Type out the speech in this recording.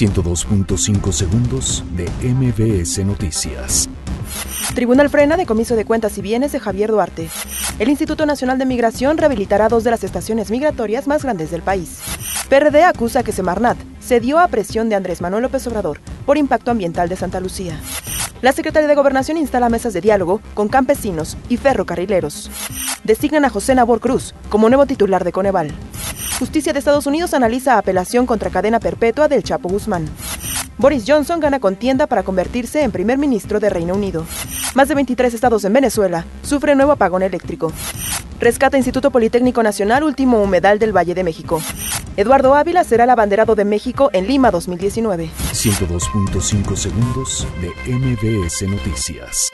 102.5 segundos de MBS Noticias. Tribunal frena decomiso de cuentas y bienes de Javier Duarte. El Instituto Nacional de Migración rehabilitará dos de las estaciones migratorias más grandes del país. PRD acusa que Semarnat cedió a presión de Andrés Manuel López Obrador por impacto ambiental de Santa Lucía. La Secretaría de Gobernación instala mesas de diálogo con campesinos y ferrocarrileros. Designan a José Nabor Cruz como nuevo titular de Coneval. Justicia de Estados Unidos analiza apelación contra cadena perpetua del Chapo Guzmán. Boris Johnson gana contienda para convertirse en primer ministro de Reino Unido. Más de 23 estados en Venezuela sufren nuevo apagón eléctrico. Rescata Instituto Politécnico Nacional último humedal del Valle de México. Eduardo Ávila será el abanderado de México en Lima 2019. 102.5 segundos de MBS Noticias.